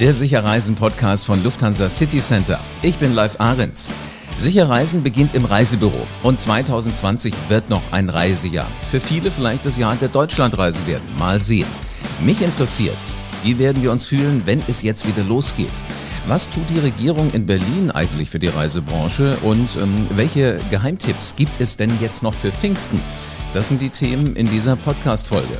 der Sicherreisen-Podcast von Lufthansa City Center. Ich bin Live Ahrens. Sicherreisen beginnt im Reisebüro und 2020 wird noch ein Reisejahr. Für viele vielleicht das Jahr der Deutschlandreisen werden. Mal sehen. Mich interessiert, wie werden wir uns fühlen, wenn es jetzt wieder losgeht? Was tut die Regierung in Berlin eigentlich für die Reisebranche und ähm, welche Geheimtipps gibt es denn jetzt noch für Pfingsten? Das sind die Themen in dieser Podcast-Folge.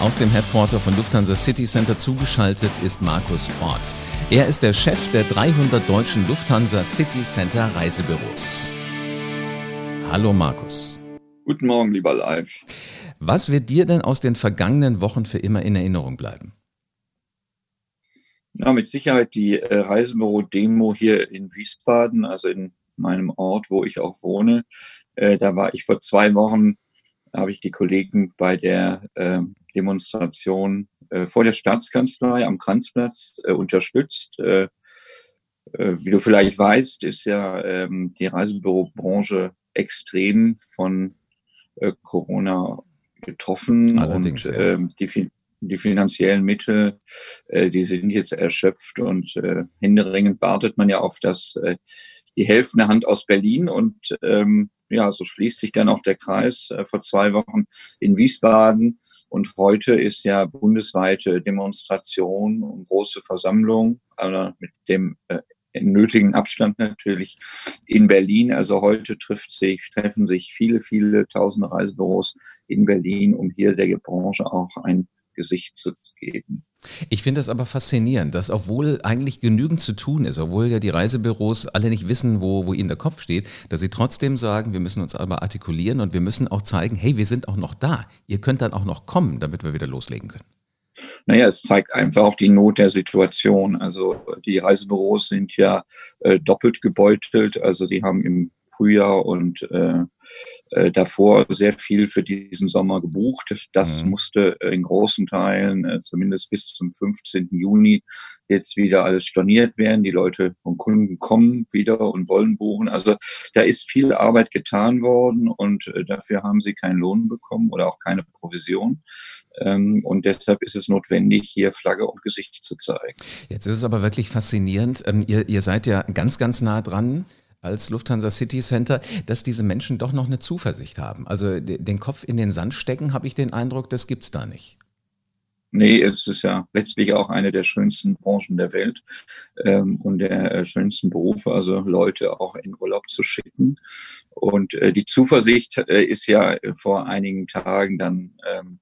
Aus dem Headquarter von Lufthansa City Center zugeschaltet ist Markus Ort. Er ist der Chef der 300 deutschen Lufthansa City Center Reisebüros. Hallo Markus. Guten Morgen, lieber Live. Was wird dir denn aus den vergangenen Wochen für immer in Erinnerung bleiben? Ja, mit Sicherheit die äh, Reisebüro-Demo hier in Wiesbaden, also in meinem Ort, wo ich auch wohne. Äh, da war ich vor zwei Wochen, habe ich die Kollegen bei der äh, Demonstration äh, vor der Staatskanzlei am Kranzplatz äh, unterstützt. Äh, wie du vielleicht weißt, ist ja ähm, die Reisebürobranche extrem von Corona getroffen Allerdings, und ähm, die die finanziellen Mittel, äh, die sind jetzt erschöpft und äh, händeringend wartet man ja auf das, äh, die helfende Hand aus Berlin und ähm, ja, so schließt sich dann auch der Kreis äh, vor zwei Wochen in Wiesbaden und heute ist ja bundesweite Demonstration und große Versammlung, aber mit dem äh, nötigen Abstand natürlich in Berlin. Also heute trifft sich, treffen sich viele, viele tausende Reisebüros in Berlin, um hier der Branche auch ein Gesicht zu geben. Ich finde das aber faszinierend, dass obwohl eigentlich genügend zu tun ist, obwohl ja die Reisebüros alle nicht wissen, wo, wo ihnen der Kopf steht, dass sie trotzdem sagen, wir müssen uns aber artikulieren und wir müssen auch zeigen, hey, wir sind auch noch da. Ihr könnt dann auch noch kommen, damit wir wieder loslegen können. Naja, es zeigt einfach auch die Not der Situation. Also die Reisebüros sind ja äh, doppelt gebeutelt. Also die haben im Frühjahr und äh, äh, davor sehr viel für diesen Sommer gebucht. Das mhm. musste in großen Teilen, äh, zumindest bis zum 15. Juni, jetzt wieder alles storniert werden. Die Leute und Kunden kommen wieder und wollen buchen. Also da ist viel Arbeit getan worden und äh, dafür haben sie keinen Lohn bekommen oder auch keine Provision. Ähm, und deshalb ist es notwendig, hier Flagge und Gesicht zu zeigen. Jetzt ist es aber wirklich faszinierend. Ähm, ihr, ihr seid ja ganz, ganz nah dran als Lufthansa City Center, dass diese Menschen doch noch eine Zuversicht haben. Also den Kopf in den Sand stecken, habe ich den Eindruck, das gibt es da nicht. Nee, es ist ja letztlich auch eine der schönsten Branchen der Welt ähm, und der äh, schönsten Berufe, also Leute auch in Urlaub zu schicken. Und äh, die Zuversicht äh, ist ja vor einigen Tagen dann ähm,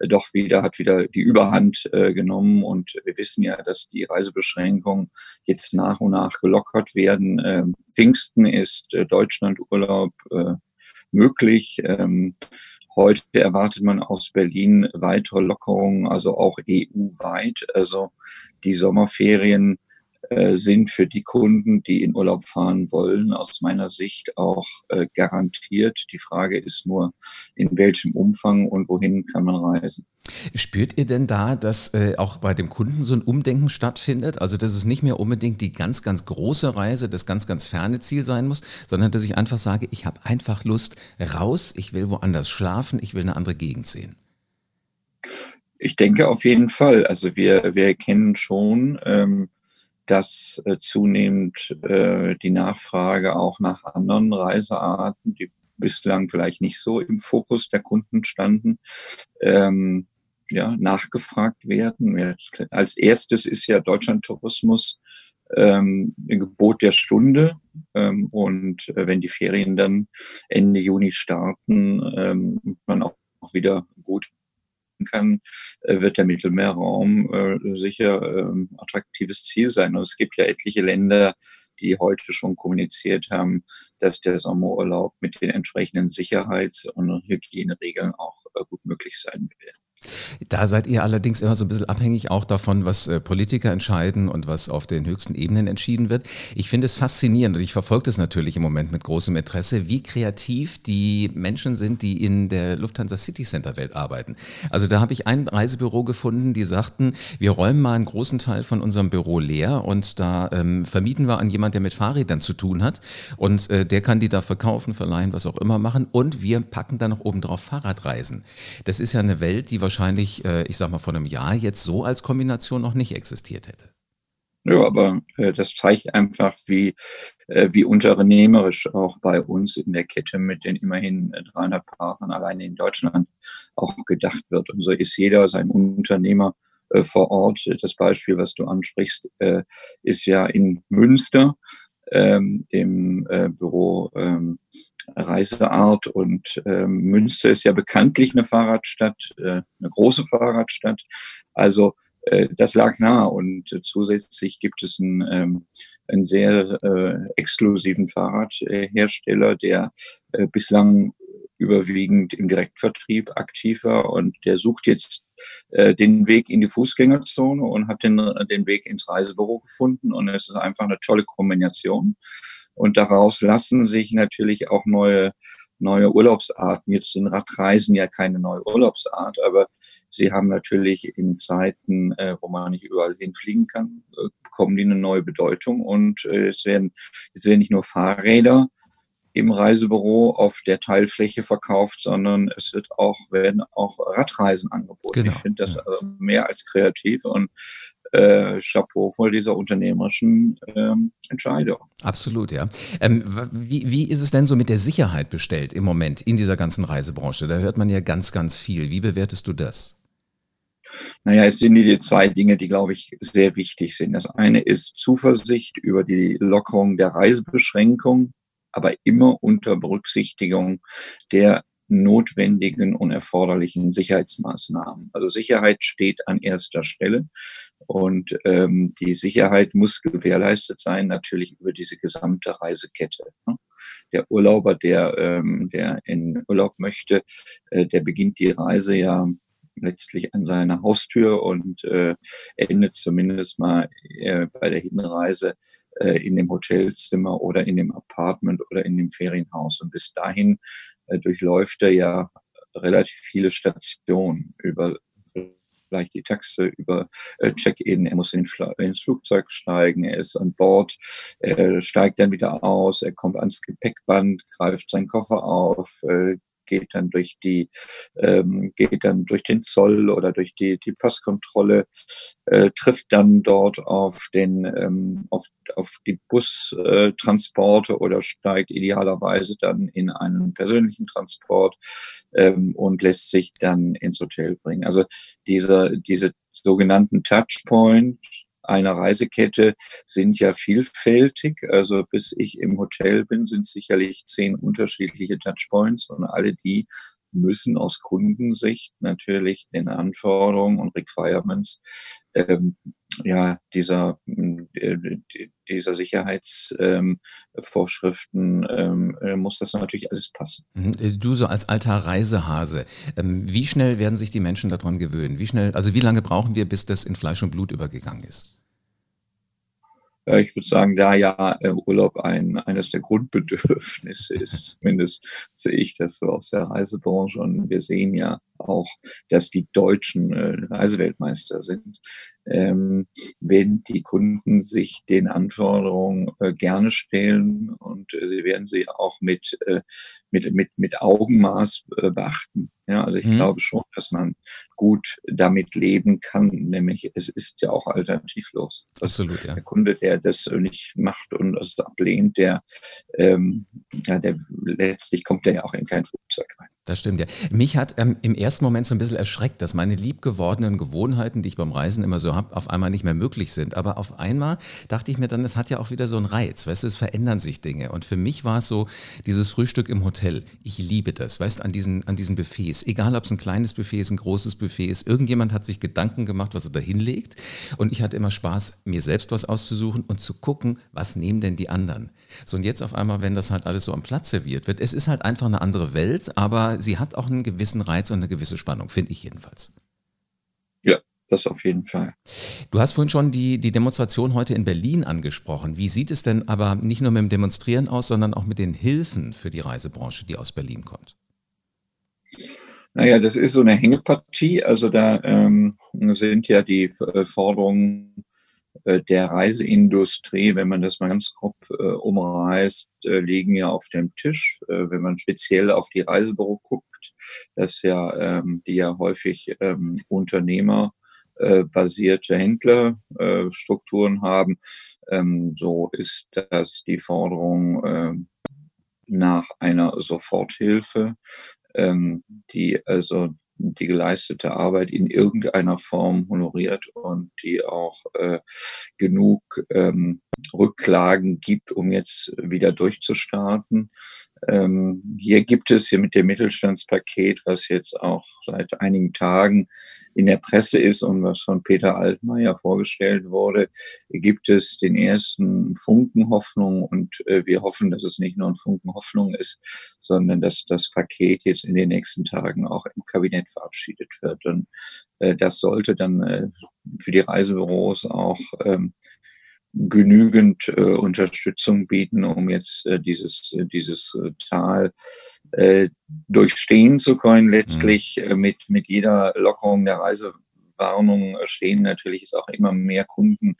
doch wieder, hat wieder die Überhand äh, genommen. Und wir wissen ja, dass die Reisebeschränkungen jetzt nach und nach gelockert werden. Ähm, Pfingsten ist äh, Deutschlandurlaub äh, möglich. Ähm, Heute erwartet man aus Berlin weitere Lockerungen, also auch EU-weit. Also die Sommerferien sind für die Kunden, die in Urlaub fahren wollen, aus meiner Sicht auch äh, garantiert. Die Frage ist nur, in welchem Umfang und wohin kann man reisen. Spürt ihr denn da, dass äh, auch bei dem Kunden so ein Umdenken stattfindet? Also, dass es nicht mehr unbedingt die ganz, ganz große Reise, das ganz, ganz ferne Ziel sein muss, sondern dass ich einfach sage, ich habe einfach Lust raus, ich will woanders schlafen, ich will eine andere Gegend sehen. Ich denke auf jeden Fall. Also wir, wir erkennen schon, ähm, dass äh, zunehmend äh, die Nachfrage auch nach anderen Reisearten, die bislang vielleicht nicht so im Fokus der Kunden standen, ähm, ja, nachgefragt werden. Als erstes ist ja Deutschlandtourismus ähm, ein Gebot der Stunde. Ähm, und äh, wenn die Ferien dann Ende Juni starten, ähm, man auch wieder gut kann, äh, wird der Mittelmeerraum äh, sicher ähm, attraktives Ziel sein. Und es gibt ja etliche Länder, die heute schon kommuniziert haben, dass der Sommerurlaub mit den entsprechenden Sicherheits- und Hygieneregeln auch äh, gut möglich sein wird. Da seid ihr allerdings immer so ein bisschen abhängig auch davon, was äh, Politiker entscheiden und was auf den höchsten Ebenen entschieden wird. Ich finde es faszinierend und ich verfolge das natürlich im Moment mit großem Interesse, wie kreativ die Menschen sind, die in der Lufthansa City Center Welt arbeiten. Also da habe ich ein Reisebüro gefunden, die sagten, wir räumen mal einen großen Teil von unserem Büro leer und da ähm, vermieten wir an jemand, der mit Fahrrädern zu tun hat und äh, der kann die da verkaufen, verleihen, was auch immer machen und wir packen da noch oben drauf Fahrradreisen. Das ist ja eine Welt, die wahrscheinlich wahrscheinlich, äh, ich sag mal, vor einem Jahr jetzt so als Kombination noch nicht existiert hätte. Ja, aber äh, das zeigt einfach, wie, äh, wie unternehmerisch auch bei uns in der Kette mit den immerhin 300 Partnern alleine in Deutschland auch gedacht wird. Und so ist jeder sein Unternehmer äh, vor Ort. Das Beispiel, was du ansprichst, äh, ist ja in Münster ähm, im äh, Büro ähm, Reiseart und ähm, Münster ist ja bekanntlich eine Fahrradstadt, äh, eine große Fahrradstadt. Also äh, das lag nahe und äh, zusätzlich gibt es einen, ähm, einen sehr äh, exklusiven Fahrradhersteller, der äh, bislang überwiegend im Direktvertrieb aktiv war und der sucht jetzt äh, den Weg in die Fußgängerzone und hat den, den Weg ins Reisebüro gefunden und es ist einfach eine tolle Kombination. Und daraus lassen sich natürlich auch neue, neue Urlaubsarten. Jetzt sind Radreisen ja keine neue Urlaubsart, aber sie haben natürlich in Zeiten, äh, wo man nicht überall hinfliegen kann, äh, bekommen die eine neue Bedeutung. Und äh, es werden, es werden nicht nur Fahrräder im Reisebüro auf der Teilfläche verkauft, sondern es wird auch, werden auch Radreisen angeboten. Genau. Ich finde das also mehr als kreativ und äh, Chapeau vor dieser unternehmerischen ähm, Entscheidung. Absolut, ja. Ähm, wie, wie ist es denn so mit der Sicherheit bestellt im Moment in dieser ganzen Reisebranche? Da hört man ja ganz, ganz viel. Wie bewertest du das? Naja, es sind die zwei Dinge, die, glaube ich, sehr wichtig sind. Das eine ist Zuversicht über die Lockerung der Reisebeschränkung, aber immer unter Berücksichtigung der notwendigen und erforderlichen Sicherheitsmaßnahmen. Also Sicherheit steht an erster Stelle und ähm, die Sicherheit muss gewährleistet sein, natürlich über diese gesamte Reisekette. Ne? Der Urlauber, der, ähm, der in Urlaub möchte, äh, der beginnt die Reise ja letztlich an seiner Haustür und äh, endet zumindest mal äh, bei der Hinreise äh, in dem Hotelzimmer oder in dem Apartment oder in dem Ferienhaus. Und bis dahin durchläuft er ja relativ viele Stationen über vielleicht die Taxe über äh, Check-in, er muss in ins Flugzeug steigen, er ist an Bord, er steigt dann wieder aus, er kommt ans Gepäckband, greift seinen Koffer auf, äh, geht dann durch die, ähm, geht dann durch den Zoll oder durch die, die Passkontrolle, äh, trifft dann dort auf den, ähm, auf, auf die Bustransporte äh, oder steigt idealerweise dann in einen persönlichen Transport ähm, und lässt sich dann ins Hotel bringen. Also diese, diese sogenannten Touchpoint, einer Reisekette sind ja vielfältig. Also bis ich im Hotel bin, sind sicherlich zehn unterschiedliche Touchpoints und alle die müssen aus Kundensicht natürlich den Anforderungen und Requirements ähm, ja, dieser, dieser Sicherheitsvorschriften ähm, äh, muss das natürlich alles passen. Mhm. Äh, du so als alter Reisehase, ähm, wie schnell werden sich die Menschen daran gewöhnen? Wie schnell, also wie lange brauchen wir, bis das in Fleisch und Blut übergegangen ist? Ich würde sagen, da ja äh, Urlaub ein, eines der Grundbedürfnisse ist, zumindest sehe ich das so aus der Reisebranche. Und wir sehen ja auch, dass die Deutschen äh, Reiseweltmeister sind, ähm, wenn die Kunden sich den Anforderungen äh, gerne stellen und äh, sie werden sie auch mit, äh, mit, mit, mit Augenmaß äh, beachten. Ja, also ich mhm. glaube schon, dass man gut damit leben kann, nämlich es ist ja auch alternativlos. Absolut, ja. Der Kunde, der das nicht macht und das ablehnt, der, ähm, ja, der letztlich kommt der ja auch in kein Flugzeug rein. Das stimmt ja. Mich hat ähm, im ersten Moment so ein bisschen erschreckt, dass meine liebgewordenen Gewohnheiten, die ich beim Reisen immer so habe, auf einmal nicht mehr möglich sind. Aber auf einmal dachte ich mir dann, es hat ja auch wieder so einen Reiz. Weißt du, es verändern sich Dinge. Und für mich war es so, dieses Frühstück im Hotel. Ich liebe das, weißt du, an diesen, an diesen Buffets. Egal, ob es ein kleines Buffet ist, ein großes Buffet ist. Irgendjemand hat sich Gedanken gemacht, was er da hinlegt. Und ich hatte immer Spaß, mir selbst was auszusuchen und zu gucken, was nehmen denn die anderen. So, und jetzt auf einmal, wenn das halt alles so am Platz serviert wird, es ist halt einfach eine andere Welt, aber sie hat auch einen gewissen Reiz und eine gewisse Spannung, finde ich jedenfalls. Ja, das auf jeden Fall. Du hast vorhin schon die, die Demonstration heute in Berlin angesprochen. Wie sieht es denn aber nicht nur mit dem Demonstrieren aus, sondern auch mit den Hilfen für die Reisebranche, die aus Berlin kommt? Naja, das ist so eine Hängepartie. Also da ähm, sind ja die Forderungen äh, der Reiseindustrie, wenn man das mal ganz grob äh, umreißt, äh, liegen ja auf dem Tisch. Äh, wenn man speziell auf die Reisebüro guckt, das ja, ähm, die ja häufig ähm, Unternehmer äh, basierte Händlerstrukturen haben, ähm, so ist das die Forderung äh, nach einer Soforthilfe, ähm, die also die geleistete Arbeit in irgendeiner Form honoriert und die auch äh, genug ähm, Rücklagen gibt, um jetzt wieder durchzustarten. Ähm, hier gibt es hier mit dem Mittelstandspaket, was jetzt auch seit einigen Tagen in der Presse ist und was von Peter Altmaier vorgestellt wurde, gibt es den ersten Funken Hoffnung und äh, wir hoffen, dass es nicht nur ein Funken Hoffnung ist, sondern dass das Paket jetzt in den nächsten Tagen auch im Kabinett verabschiedet wird. Und äh, das sollte dann äh, für die Reisebüros auch ähm, genügend äh, Unterstützung bieten, um jetzt äh, dieses, äh, dieses äh, Tal äh, durchstehen zu können. Letztlich mhm. äh, mit, mit jeder Lockerung der Reisewarnung stehen natürlich auch immer mehr Kunden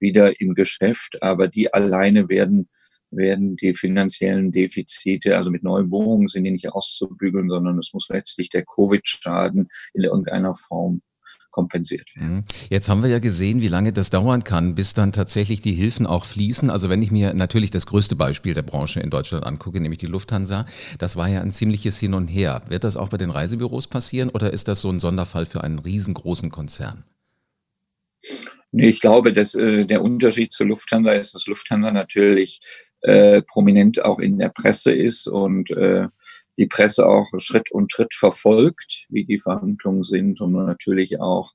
wieder im Geschäft, aber die alleine werden werden die finanziellen Defizite, also mit Neubohrungen sind die nicht auszubügeln, sondern es muss letztlich der Covid-Schaden in irgendeiner Form kompensiert werden. Jetzt haben wir ja gesehen, wie lange das dauern kann, bis dann tatsächlich die Hilfen auch fließen. Also wenn ich mir natürlich das größte Beispiel der Branche in Deutschland angucke, nämlich die Lufthansa, das war ja ein ziemliches Hin und Her. Wird das auch bei den Reisebüros passieren oder ist das so ein Sonderfall für einen riesengroßen Konzern? Nee, ich glaube, dass äh, der Unterschied zur Lufthansa ist, dass Lufthansa natürlich äh, prominent auch in der Presse ist und äh, die Presse auch Schritt und Schritt verfolgt, wie die Verhandlungen sind und natürlich auch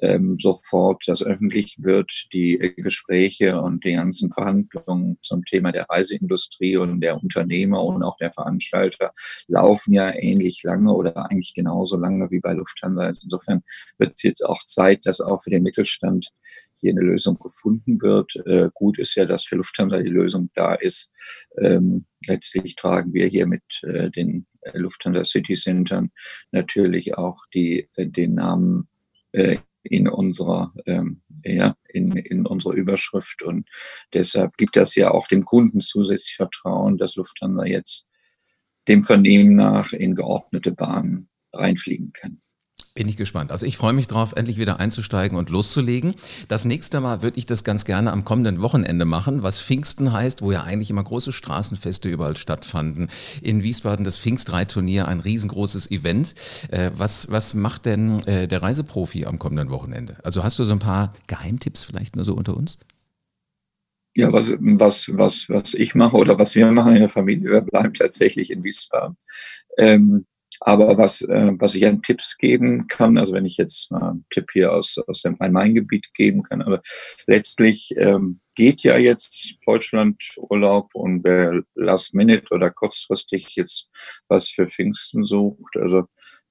ähm, sofort, dass öffentlich wird, die Gespräche und die ganzen Verhandlungen zum Thema der Reiseindustrie und der Unternehmer und auch der Veranstalter laufen ja ähnlich lange oder eigentlich genauso lange wie bei Lufthansa. Insofern wird es jetzt auch Zeit, dass auch für den Mittelstand hier eine Lösung gefunden wird. Äh, gut ist ja, dass für Lufthansa die Lösung da ist. Ähm, letztlich tragen wir hier mit äh, den Lufthansa City Centern natürlich auch die, äh, den Namen äh, in unserer ähm, ja, in, in unserer Überschrift und deshalb gibt das ja auch dem Kunden zusätzlich Vertrauen, dass Lufthansa jetzt dem Vernehmen nach in geordnete Bahnen reinfliegen kann. Bin ich gespannt. Also ich freue mich drauf, endlich wieder einzusteigen und loszulegen. Das nächste Mal würde ich das ganz gerne am kommenden Wochenende machen, was Pfingsten heißt, wo ja eigentlich immer große Straßenfeste überall stattfanden. In Wiesbaden das Pfingstreitturnier, ein riesengroßes Event. Äh, was, was macht denn äh, der Reiseprofi am kommenden Wochenende? Also hast du so ein paar Geheimtipps vielleicht nur so unter uns? Ja, was, was, was, was ich mache oder was wir machen in der Familie, wir bleiben tatsächlich in Wiesbaden. Ähm, aber was, äh, was ich an Tipps geben kann, also wenn ich jetzt mal einen Tipp hier aus, aus dem Rhein-Main-Gebiet geben kann, aber letztlich ähm, geht ja jetzt Deutschland Urlaub und wer last minute oder kurzfristig jetzt was für Pfingsten sucht, also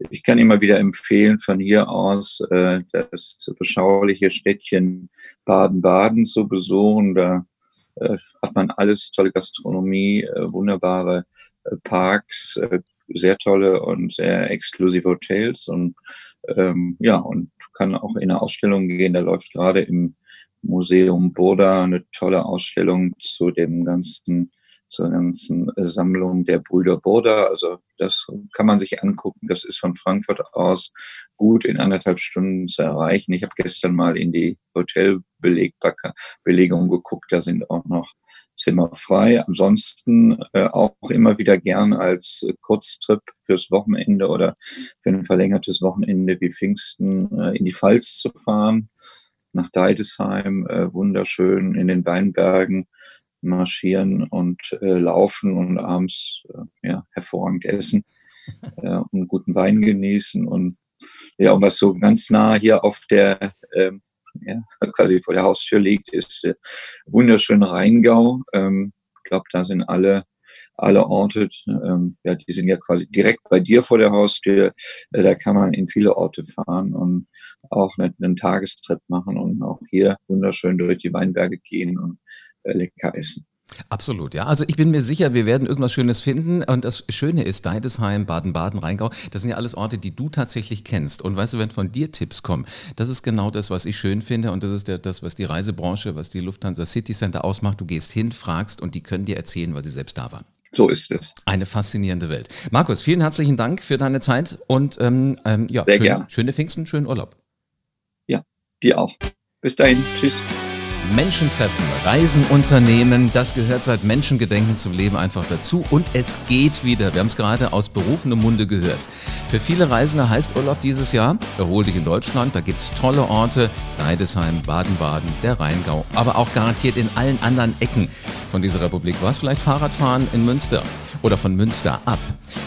ich kann immer wieder empfehlen, von hier aus äh, das beschauliche Städtchen Baden-Baden zu besuchen. Da äh, hat man alles, tolle Gastronomie, äh, wunderbare äh, Parks, sehr tolle und sehr exklusive Hotels und ähm, ja, und kann auch in eine Ausstellung gehen. Da läuft gerade im Museum Boda eine tolle Ausstellung zu dem ganzen zur ganzen Sammlung der Brüder Burda. Also das kann man sich angucken. Das ist von Frankfurt aus gut in anderthalb Stunden zu erreichen. Ich habe gestern mal in die Hotelbelegung geguckt. Da sind auch noch Zimmer frei. Ansonsten äh, auch immer wieder gern als Kurztrip fürs Wochenende oder für ein verlängertes Wochenende wie Pfingsten äh, in die Pfalz zu fahren nach Deidesheim, äh, wunderschön in den Weinbergen marschieren und äh, laufen und abends äh, ja, hervorragend essen äh, und guten Wein genießen und ja, und was so ganz nah hier auf der ähm, ja, quasi vor der Haustür liegt, ist der wunderschöne Rheingau. Ähm, ich glaube, da sind alle alle Orte, ähm, ja, die sind ja quasi direkt bei dir vor der Haustür. Äh, da kann man in viele Orte fahren und auch einen, einen Tagestrip machen und auch hier wunderschön durch die Weinberge gehen und äh, lecker essen. Absolut, ja. Also ich bin mir sicher, wir werden irgendwas Schönes finden. Und das Schöne ist, Deidesheim, Baden-Baden, Rheingau, das sind ja alles Orte, die du tatsächlich kennst. Und weißt du, wenn von dir Tipps kommen, das ist genau das, was ich schön finde. Und das ist der, das, was die Reisebranche, was die Lufthansa City Center ausmacht. Du gehst hin, fragst und die können dir erzählen, weil sie selbst da waren. So ist es. Eine faszinierende Welt. Markus, vielen herzlichen Dank für deine Zeit und ähm, ähm, ja, Sehr schön, schöne Pfingsten, schönen Urlaub. Ja, dir auch. Bis dahin. Tschüss. Menschen treffen, Reisen unternehmen, das gehört seit Menschengedenken zum Leben einfach dazu und es geht wieder. Wir haben es gerade aus berufenem Munde gehört. Für viele Reisende heißt Urlaub dieses Jahr, erhol dich in Deutschland, da gibt es tolle Orte, Deidesheim, Baden-Baden, der Rheingau, aber auch garantiert in allen anderen Ecken von dieser Republik. Du hast vielleicht Fahrradfahren in Münster oder von Münster ab.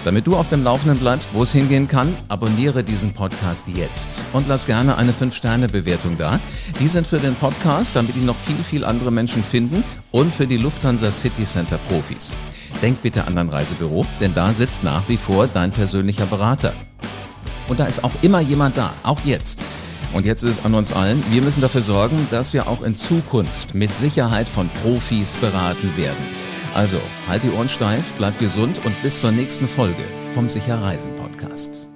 Damit du auf dem Laufenden bleibst, wo es hingehen kann, abonniere diesen Podcast jetzt und lass gerne eine 5-Sterne-Bewertung da. Die sind für den Podcast, damit ihn noch viel, viel andere Menschen finden und für die Lufthansa City Center Profis. Denk bitte an dein Reisebüro, denn da sitzt nach wie vor dein persönlicher Berater. Und da ist auch immer jemand da, auch jetzt. Und jetzt ist es an uns allen, wir müssen dafür sorgen, dass wir auch in Zukunft mit Sicherheit von Profis beraten werden. Also, halt die Ohren steif, bleib gesund und bis zur nächsten Folge vom Sicher Reisen Podcast.